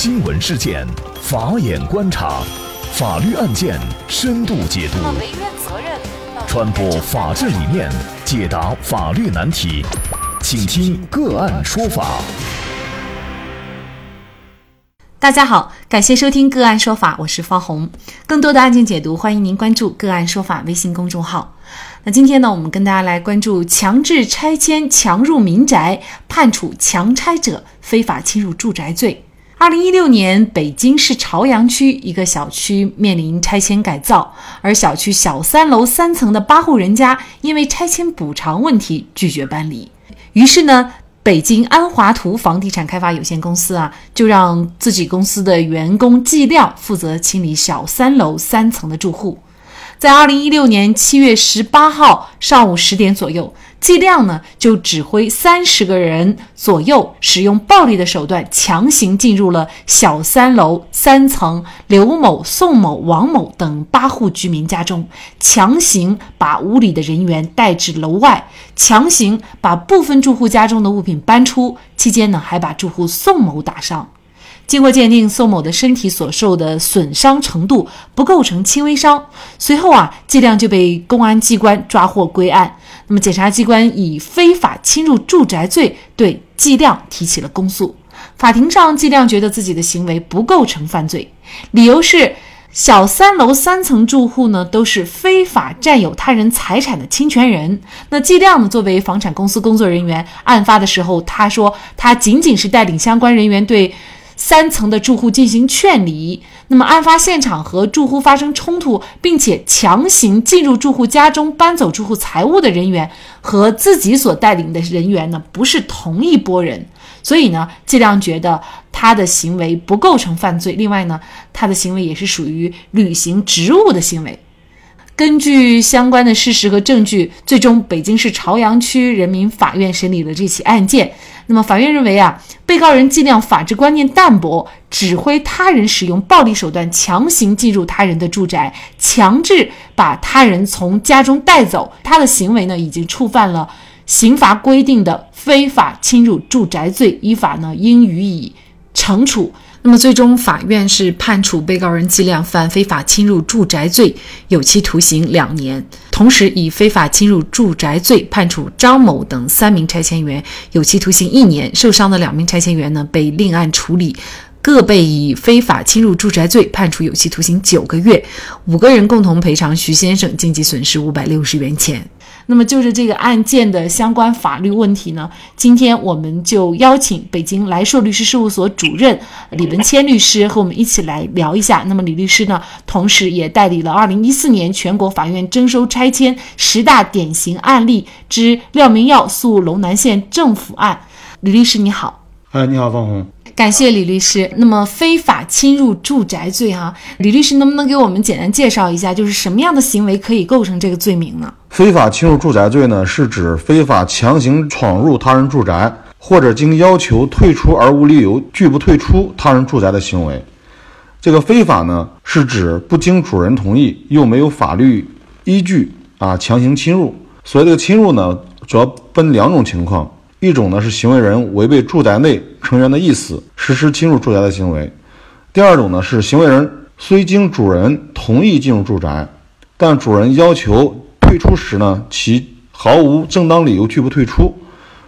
新闻事件，法眼观察，法律案件深度解读，传播法治理念，解答法律难题，请听个案说法。大家好，感谢收听个案说法，我是方红。更多的案件解读，欢迎您关注个案说法微信公众号。那今天呢，我们跟大家来关注强制拆迁、强入民宅，判处强拆者非法侵入住宅罪。二零一六年，北京市朝阳区一个小区面临拆迁改造，而小区小三楼三层的八户人家因为拆迁补偿问题拒绝搬离，于是呢。北京安华图房地产开发有限公司啊，就让自己公司的员工季亮负责清理小三楼三层的住户。在二零一六年七月十八号上午十点左右。季亮呢，就指挥三十个人左右，使用暴力的手段强行进入了小三楼三层刘某、宋某、王某等八户居民家中，强行把屋里的人员带至楼外，强行把部分住户家中的物品搬出。期间呢，还把住户宋某打伤。经过鉴定，宋某的身体所受的损伤程度不构成轻微伤。随后啊，季亮就被公安机关抓获归案。那么，检察机关以非法侵入住宅罪对季亮提起了公诉。法庭上，季亮觉得自己的行为不构成犯罪，理由是小三楼三层住户呢都是非法占有他人财产的侵权人。那季亮呢，作为房产公司工作人员，案发的时候他说他仅仅是带领相关人员对。三层的住户进行劝离，那么案发现场和住户发生冲突，并且强行进入住户家中搬走住户财物的人员和自己所带领的人员呢，不是同一拨人，所以呢，季亮觉得他的行为不构成犯罪。另外呢，他的行为也是属于履行职务的行为。根据相关的事实和证据，最终北京市朝阳区人民法院审理了这起案件。那么，法院认为啊，被告人尽量法治观念淡薄，指挥他人使用暴力手段强行进入他人的住宅，强制把他人从家中带走，他的行为呢，已经触犯了刑罚规定的非法侵入住宅罪，依法呢，应予以惩处。那么，最终法院是判处被告人季亮犯非法侵入住宅罪，有期徒刑两年，同时以非法侵入住宅罪判处张某等三名拆迁员有期徒刑一年。受伤的两名拆迁员呢，被另案处理，各被以非法侵入住宅罪判处有期徒刑九个月。五个人共同赔偿徐先生经济损失五百六十元钱。那么，就是这个案件的相关法律问题呢，今天我们就邀请北京来硕律师事务所主任李文谦律师和我们一起来聊一下。那么，李律师呢，同时也代理了二零一四年全国法院征收拆迁十大典型案例之廖明耀诉龙南县政府案。李律师，你好。哎，你好，方红。感谢李律师。那么，非法侵入住宅罪，哈，李律师能不能给我们简单介绍一下，就是什么样的行为可以构成这个罪名呢？非法侵入住宅罪呢，是指非法强行闯入他人住宅，或者经要求退出而无理由拒不退出他人住宅的行为。这个非法呢，是指不经主人同意又没有法律依据啊强行侵入。所以这个侵入呢，主要分两种情况。一种呢是行为人违背住宅内成员的意思实施侵入住宅的行为，第二种呢是行为人虽经主人同意进入住宅，但主人要求退出时呢，其毫无正当理由拒不退出，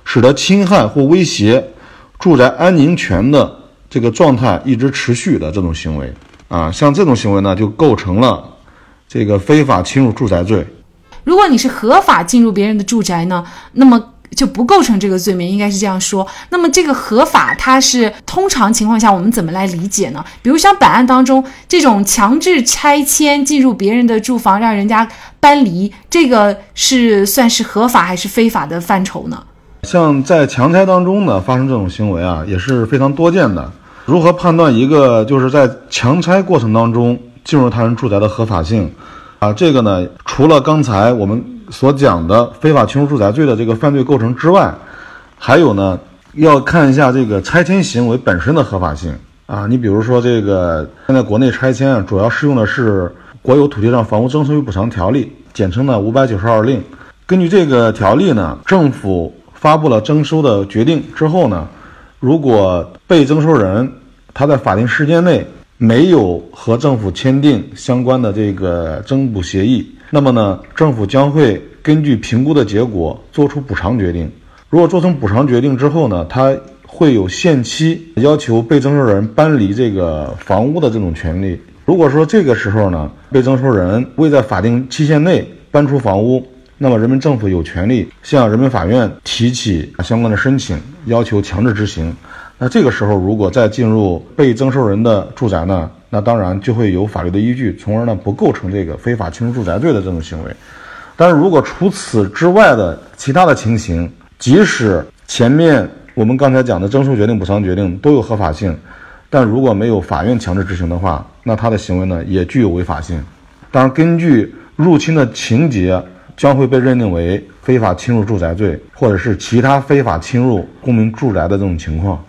使得侵害或威胁住宅安宁权的这个状态一直持续的这种行为啊，像这种行为呢就构成了这个非法侵入住宅罪。如果你是合法进入别人的住宅呢，那么。就不构成这个罪名，应该是这样说。那么这个合法，它是通常情况下我们怎么来理解呢？比如像本案当中这种强制拆迁进入别人的住房，让人家搬离，这个是算是合法还是非法的范畴呢？像在强拆当中呢，发生这种行为啊，也是非常多见的。如何判断一个就是在强拆过程当中进入他人住宅的合法性啊？这个呢，除了刚才我们。所讲的非法侵入住宅罪的这个犯罪构成之外，还有呢，要看一下这个拆迁行为本身的合法性啊。你比如说，这个现在国内拆迁啊，主要适用的是《国有土地上房屋征收与补偿条例》，简称呢五百九十二令。根据这个条例呢，政府发布了征收的决定之后呢，如果被征收人他在法定时间内没有和政府签订相关的这个增补协议，那么呢，政府将会根据评估的结果做出补偿决定。如果做成补偿决定之后呢，他会有限期要求被征收人搬离这个房屋的这种权利。如果说这个时候呢，被征收人未在法定期限内搬出房屋，那么人民政府有权利向人民法院提起相关的申请，要求强制执行。那这个时候，如果再进入被征收人的住宅呢，那当然就会有法律的依据，从而呢不构成这个非法侵入住宅罪的这种行为。但是如果除此之外的其他的情形，即使前面我们刚才讲的征收决定、补偿决定都有合法性，但如果没有法院强制执行的话，那他的行为呢也具有违法性。当然，根据入侵的情节，将会被认定为非法侵入住宅罪，或者是其他非法侵入公民住宅的这种情况。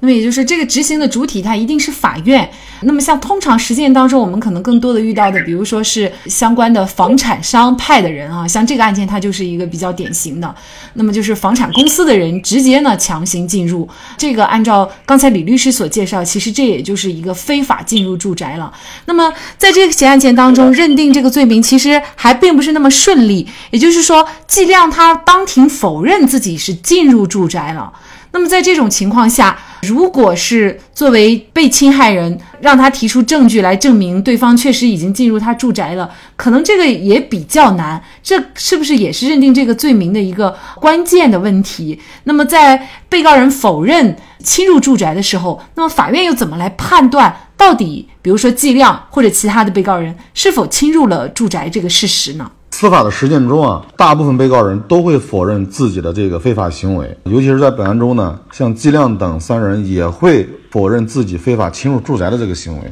那么也就是这个执行的主体，它一定是法院。那么像通常实践当中，我们可能更多的遇到的，比如说是相关的房产商派的人啊，像这个案件它就是一个比较典型的。那么就是房产公司的人直接呢强行进入，这个按照刚才李律师所介绍，其实这也就是一个非法进入住宅了。那么在这起案件当中，认定这个罪名其实还并不是那么顺利，也就是说，季亮他当庭否认自己是进入住宅了。那么在这种情况下，如果是作为被侵害人，让他提出证据来证明对方确实已经进入他住宅了，可能这个也比较难。这是不是也是认定这个罪名的一个关键的问题？那么在被告人否认侵入住宅的时候，那么法院又怎么来判断到底，比如说季亮或者其他的被告人是否侵入了住宅这个事实呢？司法的实践中啊，大部分被告人都会否认自己的这个非法行为，尤其是在本案中呢，像季亮等三人也会否认自己非法侵入住宅的这个行为。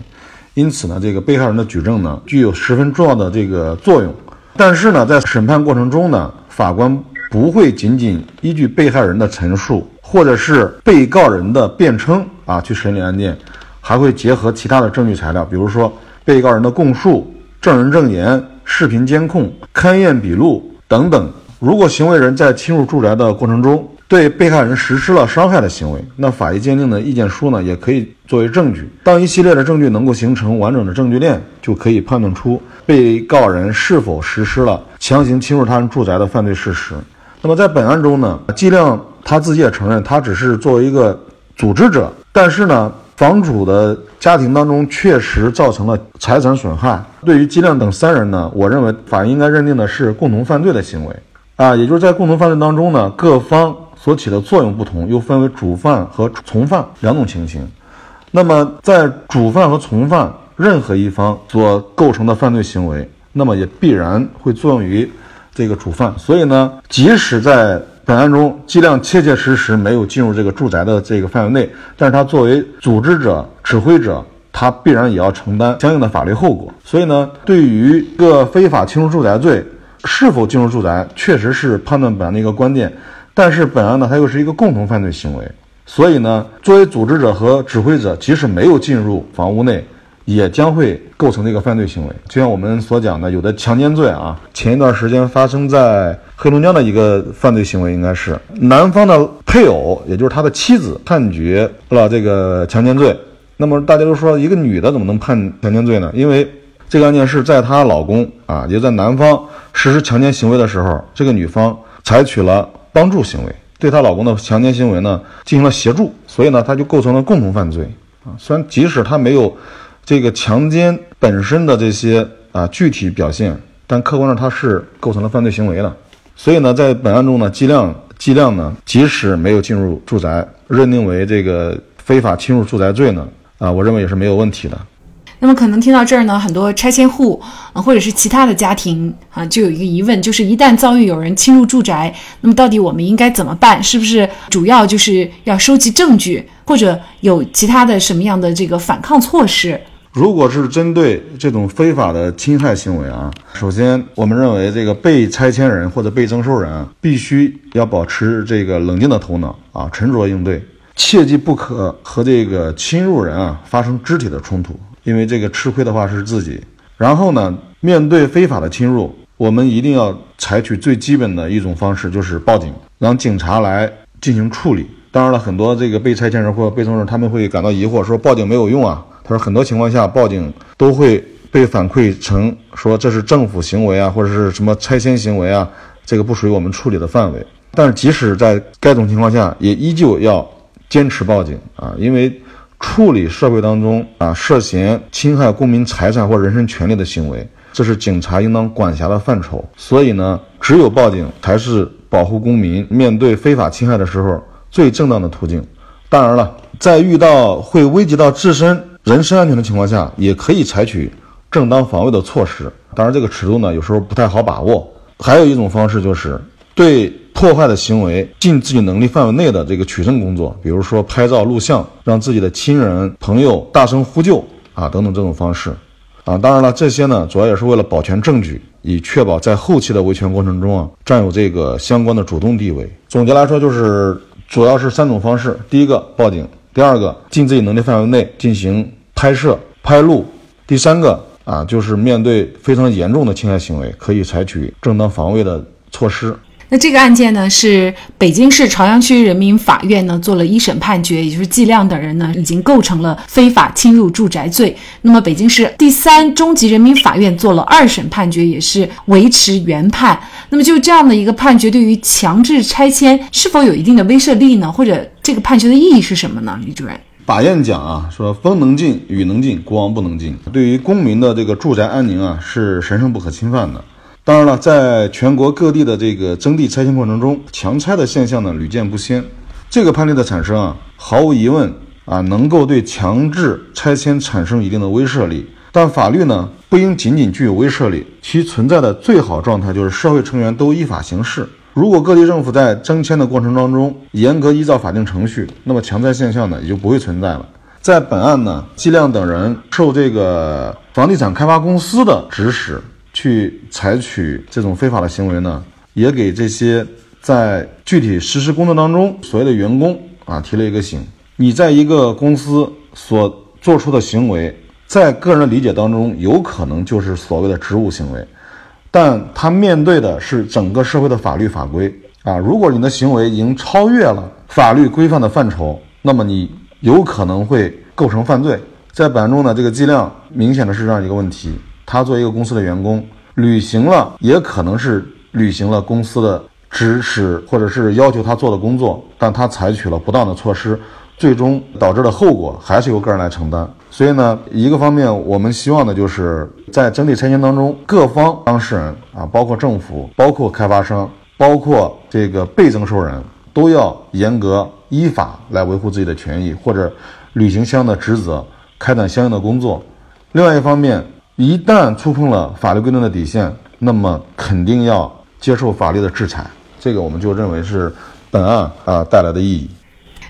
因此呢，这个被害人的举证呢，具有十分重要的这个作用。但是呢，在审判过程中呢，法官不会仅仅依据被害人的陈述或者是被告人的辩称啊去审理案件，还会结合其他的证据材料，比如说被告人的供述、证人证言。视频监控、勘验笔录等等。如果行为人在侵入住宅的过程中对被害人实施了伤害的行为，那法医鉴定的意见书呢，也可以作为证据。当一系列的证据能够形成完整的证据链，就可以判断出被告人是否实施了强行侵入他人住宅的犯罪事实。那么在本案中呢，季亮他自己也承认，他只是作为一个组织者，但是呢。房主的家庭当中确实造成了财产损害。对于季亮等三人呢，我认为法院应该认定的是共同犯罪的行为啊，也就是在共同犯罪当中呢，各方所起的作用不同，又分为主犯和从犯两种情形。那么在主犯和从犯任何一方所构成的犯罪行为，那么也必然会作用于这个主犯。所以呢，即使在本案中，季亮切切实实没有进入这个住宅的这个范围内，但是他作为组织者、指挥者，他必然也要承担相应的法律后果。所以呢，对于一个非法侵入住宅罪是否进入住宅，确实是判断本案的一个关键。但是本案呢，它又是一个共同犯罪行为，所以呢，作为组织者和指挥者，即使没有进入房屋内。也将会构成这个犯罪行为，就像我们所讲的，有的强奸罪。啊，前一段时间发生在黑龙江的一个犯罪行为，应该是男方的配偶，也就是他的妻子判决了这个强奸罪。那么大家都说，一个女的怎么能判强奸罪呢？因为这个案件是在她老公啊，也在男方实施强奸行为的时候，这个女方采取了帮助行为，对她老公的强奸行为呢？进行了协助，所以呢，她就构成了共同犯罪啊。虽然即使她没有。这个强奸本身的这些啊具体表现，但客观上它是构成了犯罪行为的。所以呢，在本案中呢，季亮季亮呢，即使没有进入住宅，认定为这个非法侵入住宅罪呢，啊，我认为也是没有问题的。那么可能听到这儿呢，很多拆迁户啊，或者是其他的家庭啊，就有一个疑问，就是一旦遭遇有人侵入住宅，那么到底我们应该怎么办？是不是主要就是要收集证据，或者有其他的什么样的这个反抗措施？如果是针对这种非法的侵害行为啊，首先我们认为这个被拆迁人或者被征收人必须要保持这个冷静的头脑啊，沉着应对，切记不可和这个侵入人啊发生肢体的冲突，因为这个吃亏的话是自己。然后呢，面对非法的侵入，我们一定要采取最基本的一种方式，就是报警，让警察来进行处理。当然了，很多这个被拆迁人或者被征收人他们会感到疑惑，说报警没有用啊。他说很多情况下报警都会被反馈成说这是政府行为啊，或者是什么拆迁行为啊，这个不属于我们处理的范围。但是即使在该种情况下，也依旧要坚持报警啊，因为处理社会当中啊涉嫌侵害公民财产或人身权利的行为，这是警察应当管辖的范畴。所以呢，只有报警才是保护公民面对非法侵害的时候最正当的途径。当然了，在遇到会危及到自身。人身安全的情况下，也可以采取正当防卫的措施。当然，这个尺度呢，有时候不太好把握。还有一种方式，就是对破坏的行为尽自己能力范围内的这个取证工作，比如说拍照、录像，让自己的亲人、朋友大声呼救啊，等等这种方式。啊，当然了，这些呢，主要也是为了保全证据，以确保在后期的维权过程中啊，占有这个相关的主动地位。总结来说，就是主要是三种方式：第一个，报警。第二个，尽自己能力范围内进行拍摄、拍录；第三个啊，就是面对非常严重的侵害行为，可以采取正当防卫的措施。那这个案件呢，是北京市朝阳区人民法院呢做了一审判决，也就是季亮等人呢已经构成了非法侵入住宅罪。那么北京市第三中级人民法院做了二审判决，也是维持原判。那么就这样的一个判决，对于强制拆迁是否有一定的威慑力呢？或者这个判决的意义是什么呢？李主任，法院讲啊，说风能进，雨能进，国王不能进。对于公民的这个住宅安宁啊，是神圣不可侵犯的。当然了，在全国各地的这个征地拆迁过程中，强拆的现象呢屡见不鲜。这个判例的产生啊，毫无疑问啊，能够对强制拆迁产生一定的威慑力。但法律呢，不应仅仅具有威慑力，其存在的最好状态就是社会成员都依法行事。如果各地政府在征迁的过程当中严格依照法定程序，那么强拆现象呢也就不会存在了。在本案呢，季亮等人受这个房地产开发公司的指使。去采取这种非法的行为呢，也给这些在具体实施工作当中所谓的员工啊提了一个醒：你在一个公司所做出的行为，在个人理解当中，有可能就是所谓的职务行为，但他面对的是整个社会的法律法规啊。如果你的行为已经超越了法律规范的范畴，那么你有可能会构成犯罪。在本案中呢，这个剂量明显的是这样一个问题。他作为一个公司的员工，履行了也可能是履行了公司的指使或者是要求他做的工作，但他采取了不当的措施，最终导致的后果还是由个人来承担。所以呢，一个方面我们希望的就是在整体拆迁当中，各方当事人啊，包括政府、包括开发商、包括这个被征收人，都要严格依法来维护自己的权益，或者履行相应的职责，开展相应的工作。另外一方面。一旦触碰了法律规定的底线，那么肯定要接受法律的制裁。这个我们就认为是本案啊带来的意义。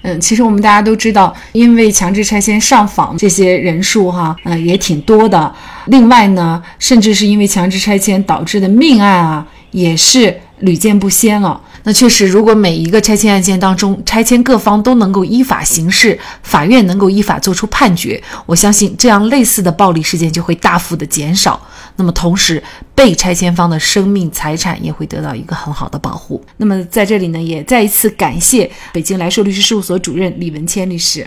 嗯，其实我们大家都知道，因为强制拆迁上访这些人数哈，呃也挺多的。另外呢，甚至是因为强制拆迁导致的命案啊，也是屡见不鲜了。那确实，如果每一个拆迁案件当中，拆迁各方都能够依法行事，法院能够依法作出判决，我相信这样类似的暴力事件就会大幅的减少。那么同时，被拆迁方的生命财产也会得到一个很好的保护。那么在这里呢，也再一次感谢北京来寿律师事务所主任李文谦律师。